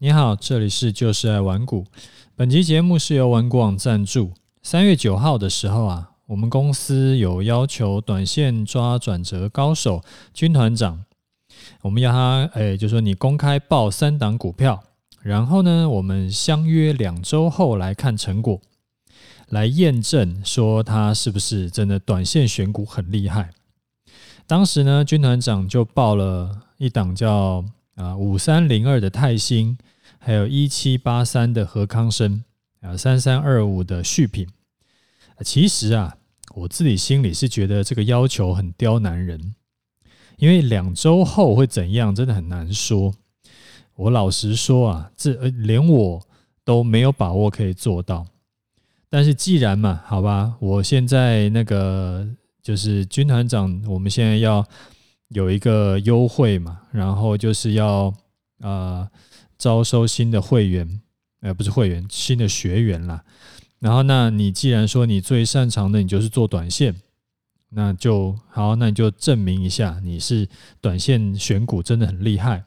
你好，这里是就是爱玩股。本集节目是由玩股网赞助。三月九号的时候啊，我们公司有要求短线抓转折高手军团长，我们要他，诶，就说你公开报三档股票，然后呢，我们相约两周后来看成果，来验证说他是不是真的短线选股很厉害。当时呢，军团长就报了一档叫啊五三零二的泰兴，还有一七八三的何康生，啊三三二五的旭品。其实啊，我自己心里是觉得这个要求很刁难人，因为两周后会怎样，真的很难说。我老实说啊，这连我都没有把握可以做到。但是既然嘛，好吧，我现在那个。就是军团长，我们现在要有一个优惠嘛，然后就是要呃招收新的会员，呃不是会员，新的学员啦。然后那你既然说你最擅长的你就是做短线，那就好，那你就证明一下你是短线选股真的很厉害。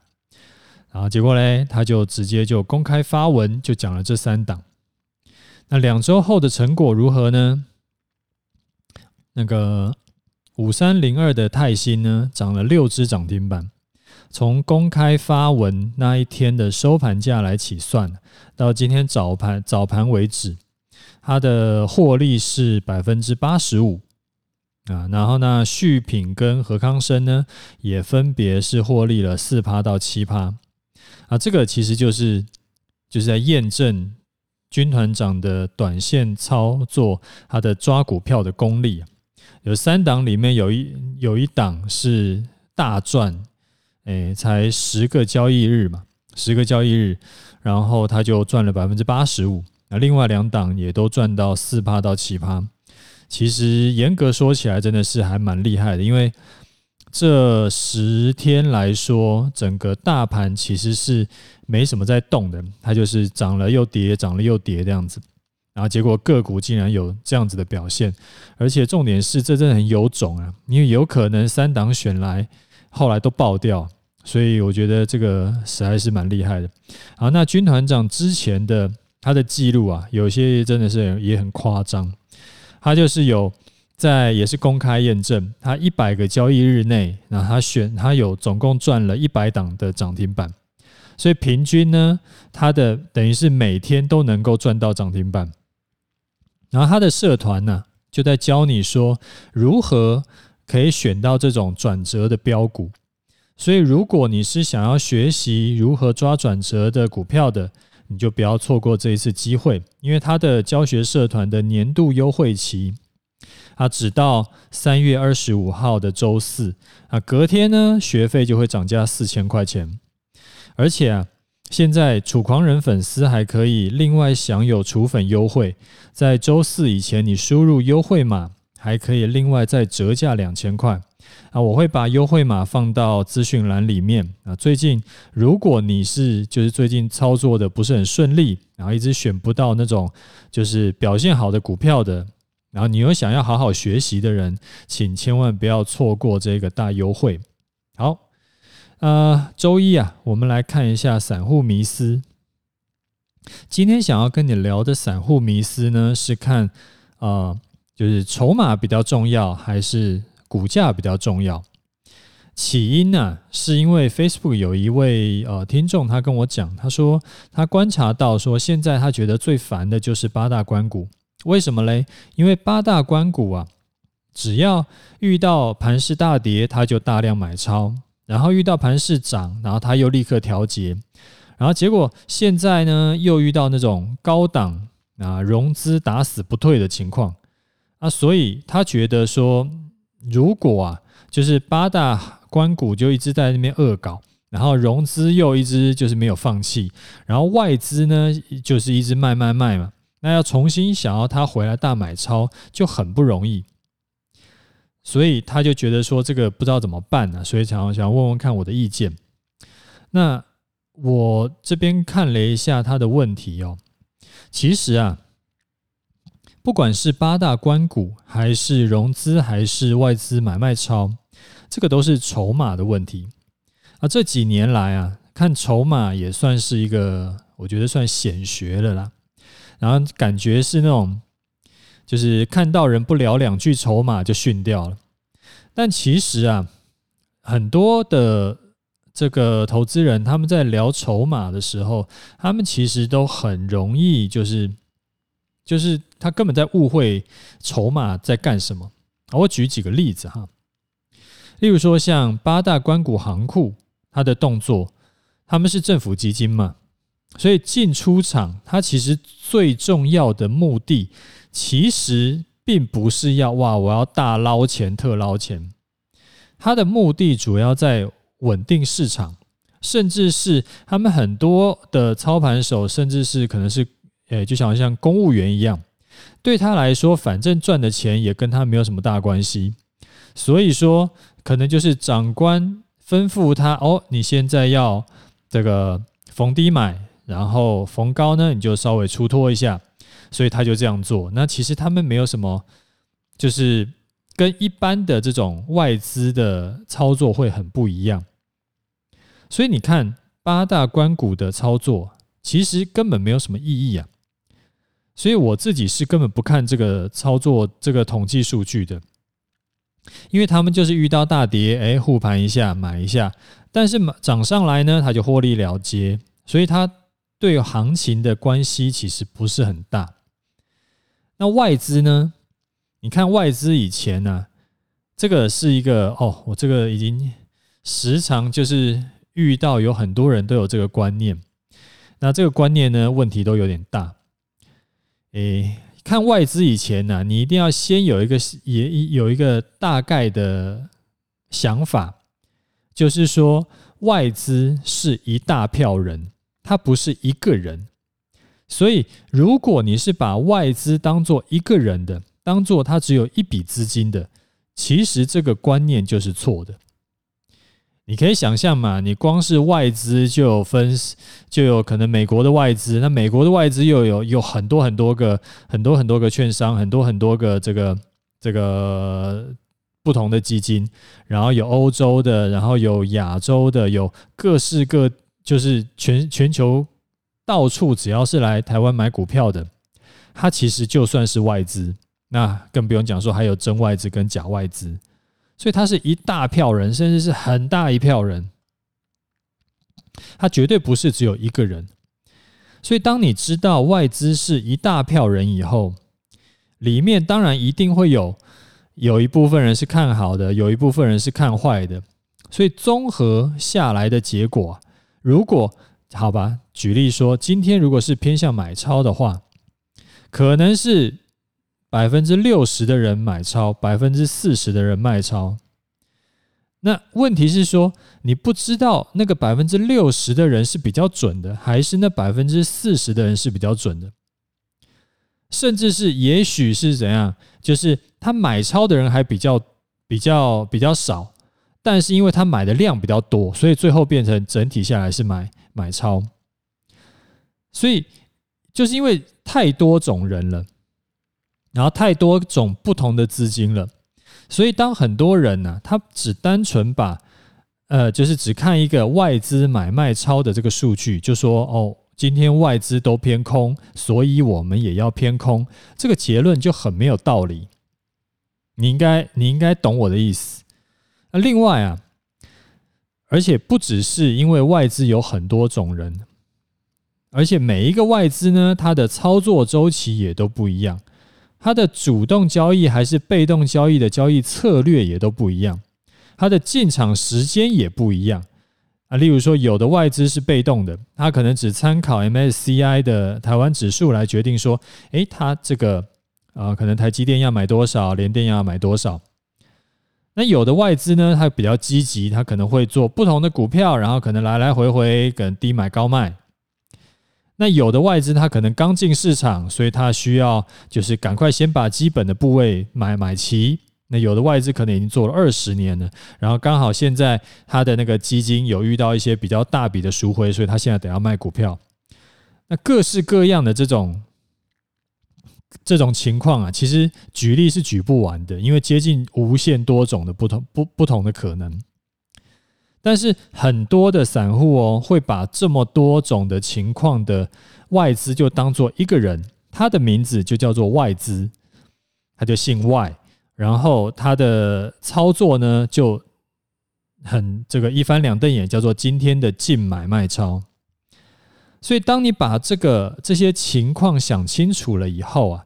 然后结果嘞，他就直接就公开发文，就讲了这三档。那两周后的成果如何呢？那个五三零二的泰兴呢，涨了六只涨停板。从公开发文那一天的收盘价来起算，到今天早盘早盘为止，它的获利是百分之八十五啊。然后呢，旭品跟何康生呢，也分别是获利了四趴到七趴啊。这个其实就是就是在验证军团长的短线操作，他的抓股票的功力。有三档里面有一有一档是大赚，哎，才十个交易日嘛，十个交易日，然后他就赚了百分之八十五。那另外两档也都赚到四趴到七趴。其实严格说起来，真的是还蛮厉害的，因为这十天来说，整个大盘其实是没什么在动的，它就是涨了又跌，涨了又跌这样子。然后结果个股竟然有这样子的表现，而且重点是这真的很有种啊！因为有可能三档选来，后来都爆掉，所以我觉得这个实在是蛮厉害的。好，那军团长之前的他的记录啊，有些真的是也很夸张。他就是有在也是公开验证，他一百个交易日内，然后他选他有总共赚了一百档的涨停板，所以平均呢，他的等于是每天都能够赚到涨停板。然后他的社团呢，就在教你说如何可以选到这种转折的标股。所以，如果你是想要学习如何抓转折的股票的，你就不要错过这一次机会，因为他的教学社团的年度优惠期，啊，只到三月二十五号的周四啊，隔天呢，学费就会涨价四千块钱，而且啊。现在楚狂人粉丝还可以另外享有楚粉优惠，在周四以前你输入优惠码，还可以另外再折价两千块啊！我会把优惠码放到资讯栏里面啊。最近如果你是就是最近操作的不是很顺利，然后一直选不到那种就是表现好的股票的，然后你又想要好好学习的人，请千万不要错过这个大优惠。好。呃，周一啊，我们来看一下散户迷思。今天想要跟你聊的散户迷思呢，是看、呃，就是筹码比较重要，还是股价比较重要？起因呢、是因为 Facebook 有一位呃听众，他跟我讲，他说他观察到说，现在他觉得最烦的就是八大关股。为什么嘞？因为八大关股啊，只要遇到盘势大跌，他就大量买超。然后遇到盘势涨，然后他又立刻调节，然后结果现在呢又遇到那种高档啊融资打死不退的情况啊，所以他觉得说，如果啊就是八大关股就一直在那边恶搞，然后融资又一直就是没有放弃，然后外资呢就是一直卖卖卖嘛，那要重新想要他回来大买超就很不容易。所以他就觉得说这个不知道怎么办呢、所以想想问问看我的意见。那我这边看了一下他的问题哦，其实啊，不管是八大关股，还是融资，还是外资买卖超，这个都是筹码的问题。啊，这几年来啊，看筹码也算是一个，我觉得算显学了啦。然后感觉是那种，就是看到人不聊两句筹码就训掉了。但其实啊，很多的这个投资人他们在聊筹码的时候，他们其实都很容易就是，就是他根本在误会筹码在干什么。我举几个例子哈，例如说像八大关谷行库，它的动作，他们是政府基金嘛。所以进出场，它其实最重要的目的，其实并不是要哇，我要大捞钱、特捞钱。它的目的主要在稳定市场，甚至是他们很多的操盘手，甚至是可能是，诶，就像像公务员一样，对他来说，反正赚的钱也跟他没有什么大关系。所以说，可能就是长官吩咐他，哦，你现在要这个逢低买。然后逢高呢，你就稍微出脱一下，所以他就这样做。那其实他们没有什么，就是跟一般的这种外资的操作会很不一样。所以你看八大关股的操作，其实根本没有什么意义啊。所以我自己是根本不看这个操作这个统计数据的，因为他们就是遇到大跌，哎，护盘一下买一下，但是涨上来呢，他就获利了结，所以他。对行情的关系其实不是很大。那外资呢？你看外资以前呢、啊，这个是一个哦，我这个已经时常就是遇到有很多人都有这个观念。那这个观念呢，问题都有点大。诶，看外资以前呢、你一定要先有一个也有一个大概的想法，就是说外资是一大票人。他不是一个人，所以如果你是把外资当做一个人的，当做他只有一笔资金的，其实这个观念就是错的。你可以想象嘛，你光是外资就有分，就有可能美国的外资，那美国的外资又有有很多很多个，很多很多个券商，很多很多个这个这个不同的基金，然后有欧洲的，然后有亚洲的，有各式各。就是全全球到处只要是来台湾买股票的，它其实就算是外资，那更不用讲说还有真外资跟假外资，所以它是一大票人，甚至是很大一票人，它绝对不是只有一个人。所以当你知道外资是一大票人以后，里面当然一定会有有一部分人是看好的，有一部分人是看坏的，所以综合下来的结果。如果好吧，举例说，今天如果是偏向买超的话，可能是百分之六十的人买超，百分之四十的人卖超。那问题是说，你不知道那个百分之六十的人是比较准的，还是那百分之四十的人是比较准的？甚至是也许是怎样，就是他买超的人还比较比较比较少。但是因为他买的量比较多，所以最后变成整体下来是买买超。所以就是因为太多种人了，然后太多种不同的资金了，所以当很多人呢、他只单纯把呃，就是只看一个外资买卖超的这个数据，就说哦，今天外资都偏空，所以我们也要偏空，这个结论就很没有道理。你应该你应该懂我的意思。那另外啊，而且不只是因为外资有很多种人，而且每一个外资呢，它的操作周期也都不一样，它的主动交易还是被动交易的交易策略也都不一样，它的进场时间也不一样啊。例如说，有的外资是被动的，它可能只参考 MSCI 的台湾指数来决定说，诶，它这个啊，可能台积电要买多少，联电要买多少。那有的外资呢，它比较积极，它可能会做不同的股票，然后可能来来回回跟低买高卖。那有的外资它可能刚进市场，所以它需要就是赶快先把基本的部位买买齐。那有的外资可能已经做了二十年了，然后刚好现在它的那个基金有遇到一些比较大笔的赎回，所以它现在得要卖股票。那各式各样的这种。这种情况啊，其实举例是举不完的，因为接近无限多种的不同不不同的可能。但是很多的散户哦，会把这么多种的情况的外资就当做一个人，他的名字就叫做外资，他就姓外，然后他的操作呢就很这个一翻两瞪眼，叫做今天的净买卖超。所以，当你把这个这些情况想清楚了以后啊，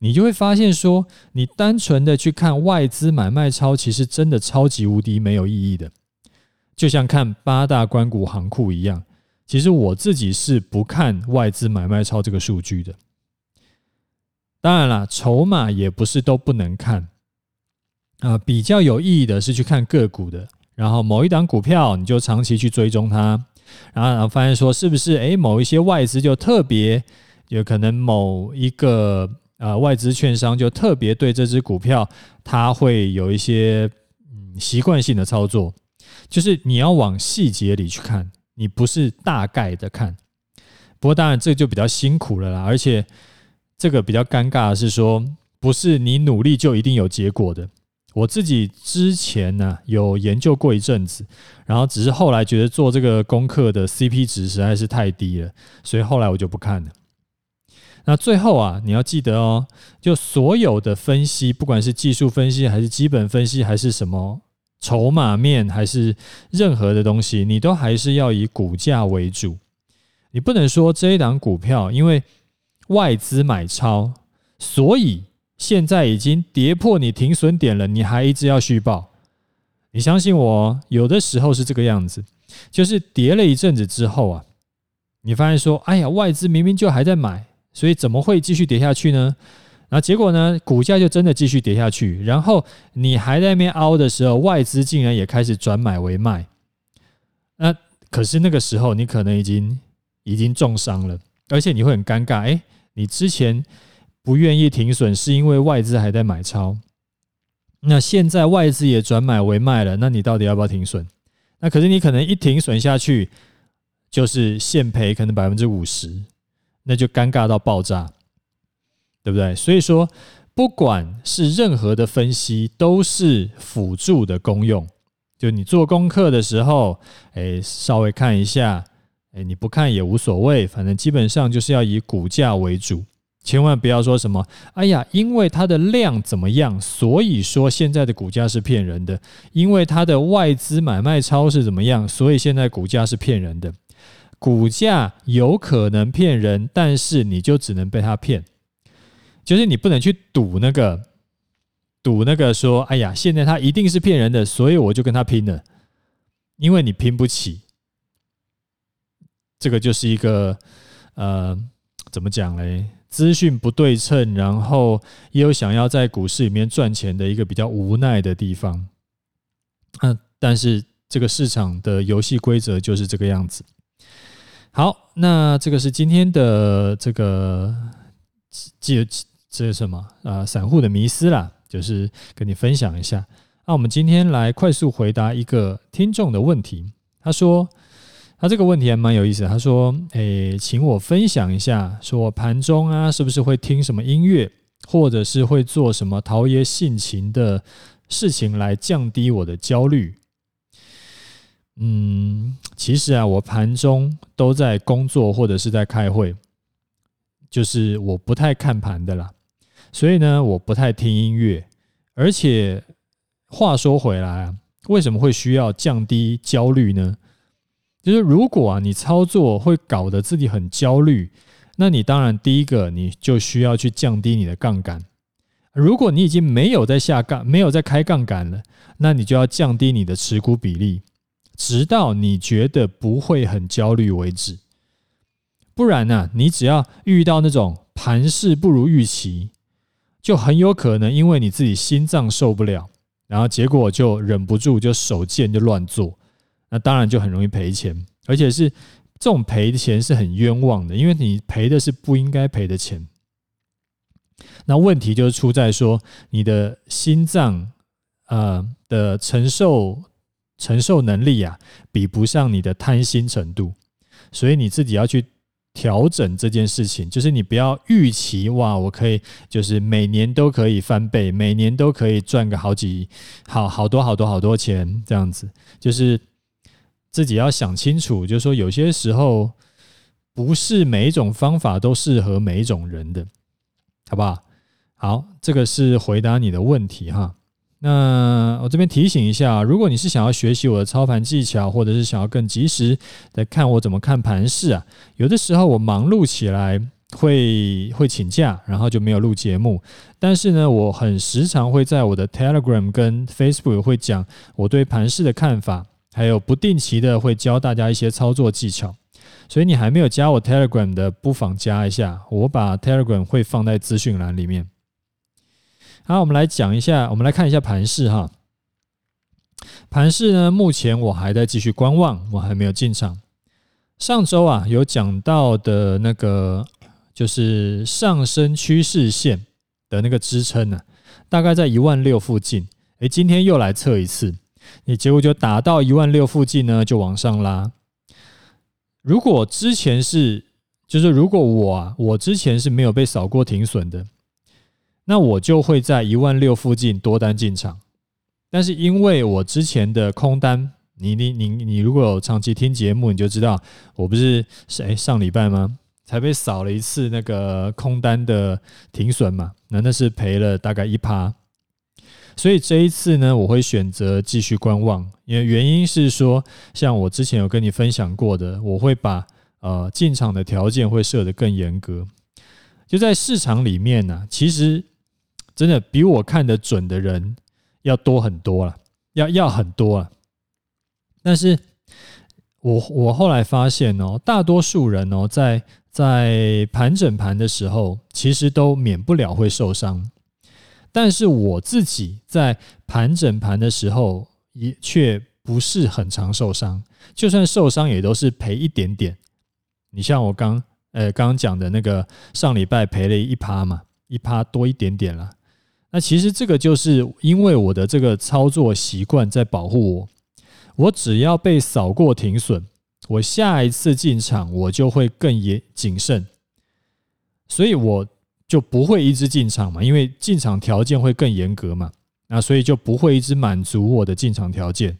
你就会发现说，你单纯的去看外资买卖超，其实真的超级无敌没有意义的。就像看八大关股行库一样，其实我自己是不看外资买卖超这个数据的。当然啦，筹码也不是都不能看啊。比较有意义的是去看个股的，然后某一档股票你就长期去追踪它。然后，然后发现说，是不是诶，某一些外资就特别有可能，某一个呃外资券商就特别对这只股票，它会有一些嗯习惯性的操作，就是你要往细节里去看，你不是大概的看。不过当然这就比较辛苦了啦，而且这个比较尴尬的是说，不是你努力就一定有结果的。我自己之前呢有研究过一阵子，然后只是后来觉得做这个功课的 CP 值实在是太低了，所以后来我就不看了。那最后啊，你要记得哦，就所有的分析，不管是技术分析还是基本分析，还是什么筹码面，还是任何的东西，你都还是要以股价为主。你不能说这一档股票因为外资买超，所以。现在已经跌破你停损点了，你还一直要续报？你相信我，有的时候是这个样子，就是跌了一阵子之后啊，你发现说，哎呀，外资明明就还在买，所以怎么会继续跌下去呢？然后结果呢，股价就真的继续跌下去，然后你还在那边凹的时候，外资竟然也开始转买为卖。那可是那个时候，你可能已经已经重伤了，而且你会很尴尬。哎，你之前。不愿意停损，是因为外资还在买超。那现在外资也转买为卖了，那你到底要不要停损？那可是你可能一停损下去，就是现赔，可能百分之五十，那就尴尬到爆炸，对不对？所以说，不管是任何的分析，都是辅助的功用。就你做功课的时候，哎，稍微看一下，哎，你不看也无所谓，反正基本上就是要以股价为主。千万不要说什么，哎呀，因为它的量怎么样，所以说现在的股价是骗人的；因为它的外资买卖超是怎么样，所以现在股价是骗人的。股价有可能骗人，但是你就只能被它骗，就是你不能去赌那个，赌那个说，哎呀，现在它一定是骗人的，所以我就跟他拼了，因为你拼不起。这个就是一个，呃，怎么讲嘞？资讯不对称，然后也有想要在股市里面赚钱的一个比较无奈的地方。嗯，但是这个市场的游戏规则就是这个样子。好，那这个是今天的这个这这什么啊？散户的迷思啦，就是跟你分享一下。那我们今天来快速回答一个听众的问题。他说。他这个问题还蛮有意思。他说：“诶，请我分享一下，说我盘中啊，是不是会听什么音乐，或者是会做什么陶冶性情的事情来降低我的焦虑？”嗯，其实啊，我盘中都在工作或者是在开会，就是我不太看盘的啦。所以呢，我不太听音乐。而且话说回来啊，为什么会需要降低焦虑呢？就是如果啊，你操作会搞得自己很焦虑，那你当然第一个你就需要去降低你的杠杆。如果你已经没有在下杠，没有在开杠杆了，那你就要降低你的持股比例，直到你觉得不会很焦虑为止。不然呢，你只要遇到那种盘势不如预期，就很有可能因为你自己心脏受不了，然后结果就忍不住就手贱就乱做。那当然就很容易赔钱，而且是这种赔钱是很冤枉的，因为你赔的是不应该赔的钱。那问题就是出在说你的心脏呃的承受承受能力啊，比不上你的贪心程度，所以你自己要去调整这件事情，就是你不要预期哇，我可以就是每年都可以翻倍，每年都可以赚个好几好好多好多好多钱这样子，就是。自己要想清楚，就是说有些时候不是每一种方法都适合每一种人的，好不好？好，这个是回答你的问题哈。那我这边提醒一下，如果你是想要学习我的操盘技巧，或者是想要更及时的看我怎么看盘势啊，有的时候我忙碌起来会会请假，然后就没有录节目。但是呢，我很时常会在我的 Telegram 跟 Facebook 会讲我对盘势的看法，还有不定期的会教大家一些操作技巧。所以你还没有加我 Telegram 的，不妨加一下。我把 Telegram 会放在资讯栏里面。好，我们来讲一下，我们来看一下盘势哈。盘势呢，目前我还在继续观望，我还没有进场。上周啊，有讲到的那个就是上升趋势线的那个支撑呢，大概在一万六附近。诶，今天又来测一次，你结果就打到一万六附近呢，就往上拉。如果之前是，就是如果我，我之前是没有被扫过停损的。那我就会在一万六附近多单进场，但是因为我之前的空单，你你你你如果有长期听节目，你就知道我不是是诶上礼拜吗？才被扫了一次那个空单的停损嘛，那那是赔了大概一趴，所以这一次呢，我会选择继续观望，因为原因是说，像我之前有跟你分享过的，我会把呃进场的条件会设得更严格，就在市场里面呢，其实。真的比我看得准的人要多很多了，要要很多了。但是我我后来发现哦，大多数人哦，在在盘整盘的时候，其实都免不了会受伤。但是我自己在盘整盘的时候，也却不是很常受伤。就算受伤，也都是赔一点点。你像我刚呃刚讲的那个上礼拜赔了一趴嘛，一趴多一点点了。那其实这个就是因为我的这个操作习惯在保护我，我只要被扫过停损，我下一次进场我就会更严谨慎，所以我就不会一直进场嘛，因为进场条件会更严格嘛，那所以就不会一直满足我的进场条件，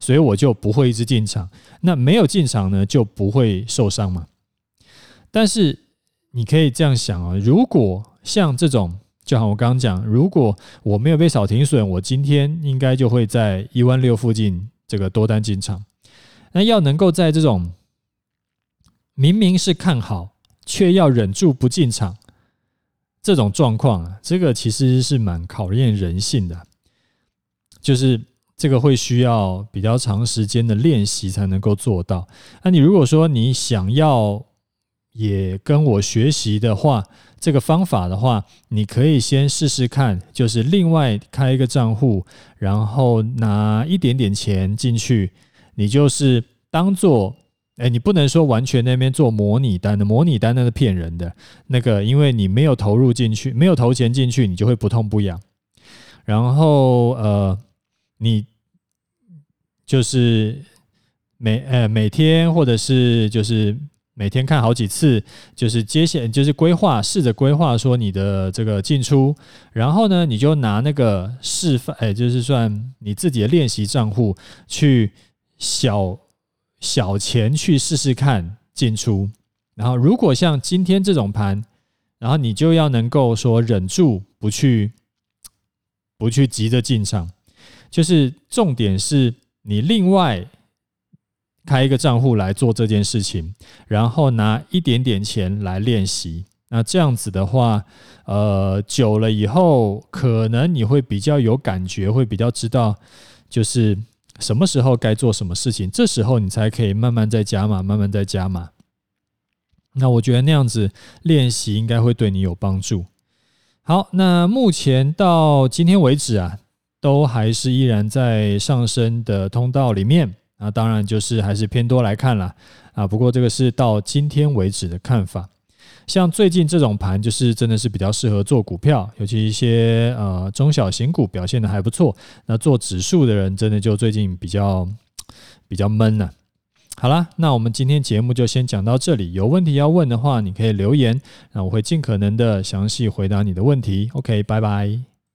所以我就不会一直进场。那没有进场呢，就不会受伤嘛。但是你可以这样想啊，如果像这种。就好，我刚刚讲，如果我没有被扫停损，我今天应该就会在一万六附近这个多单进场。那要能够在这种明明是看好，却要忍住不进场这种状况啊，这个其实是蛮考验人性的，就是这个会需要比较长时间的练习才能够做到。那你如果说你想要也跟我学习的话，这个方法的话，你可以先试试看，就是另外开一个账户，然后拿一点点钱进去，你就是当做，哎，你不能说完全那边做模拟单的，模拟单那是骗人的，那个因为你没有投入进去，没有投钱进去，你就会不痛不痒。然后呃，你就是每呃每天或者是就是。每天看好几次，就是接线，就是规划，试着规划说你的这个进出，然后呢，你就拿那个示范，哎，就是算你自己的练习账户去小小钱去试试看进出，然后如果像今天这种盘，然后你就要能够说忍住不去不去急着进场，就是重点是你另外。开一个账户来做这件事情，然后拿一点点钱来练习。那这样子的话，呃，久了以后，可能你会比较有感觉，会比较知道，就是什么时候该做什么事情。这时候你才可以慢慢再加码，慢慢再加码。那我觉得那样子练习应该会对你有帮助。好，那目前到今天为止啊，都还是依然在上升的通道里面。那当然就是还是偏多来看了啊，不过这个是到今天为止的看法。像最近这种盘，就是真的是比较适合做股票，尤其一些呃中小型股表现的还不错。那做指数的人，真的就最近比较比较闷了。好啦，那我们今天节目就先讲到这里。有问题要问的话，你可以留言，那我会尽可能的详细回答你的问题。OK，拜拜。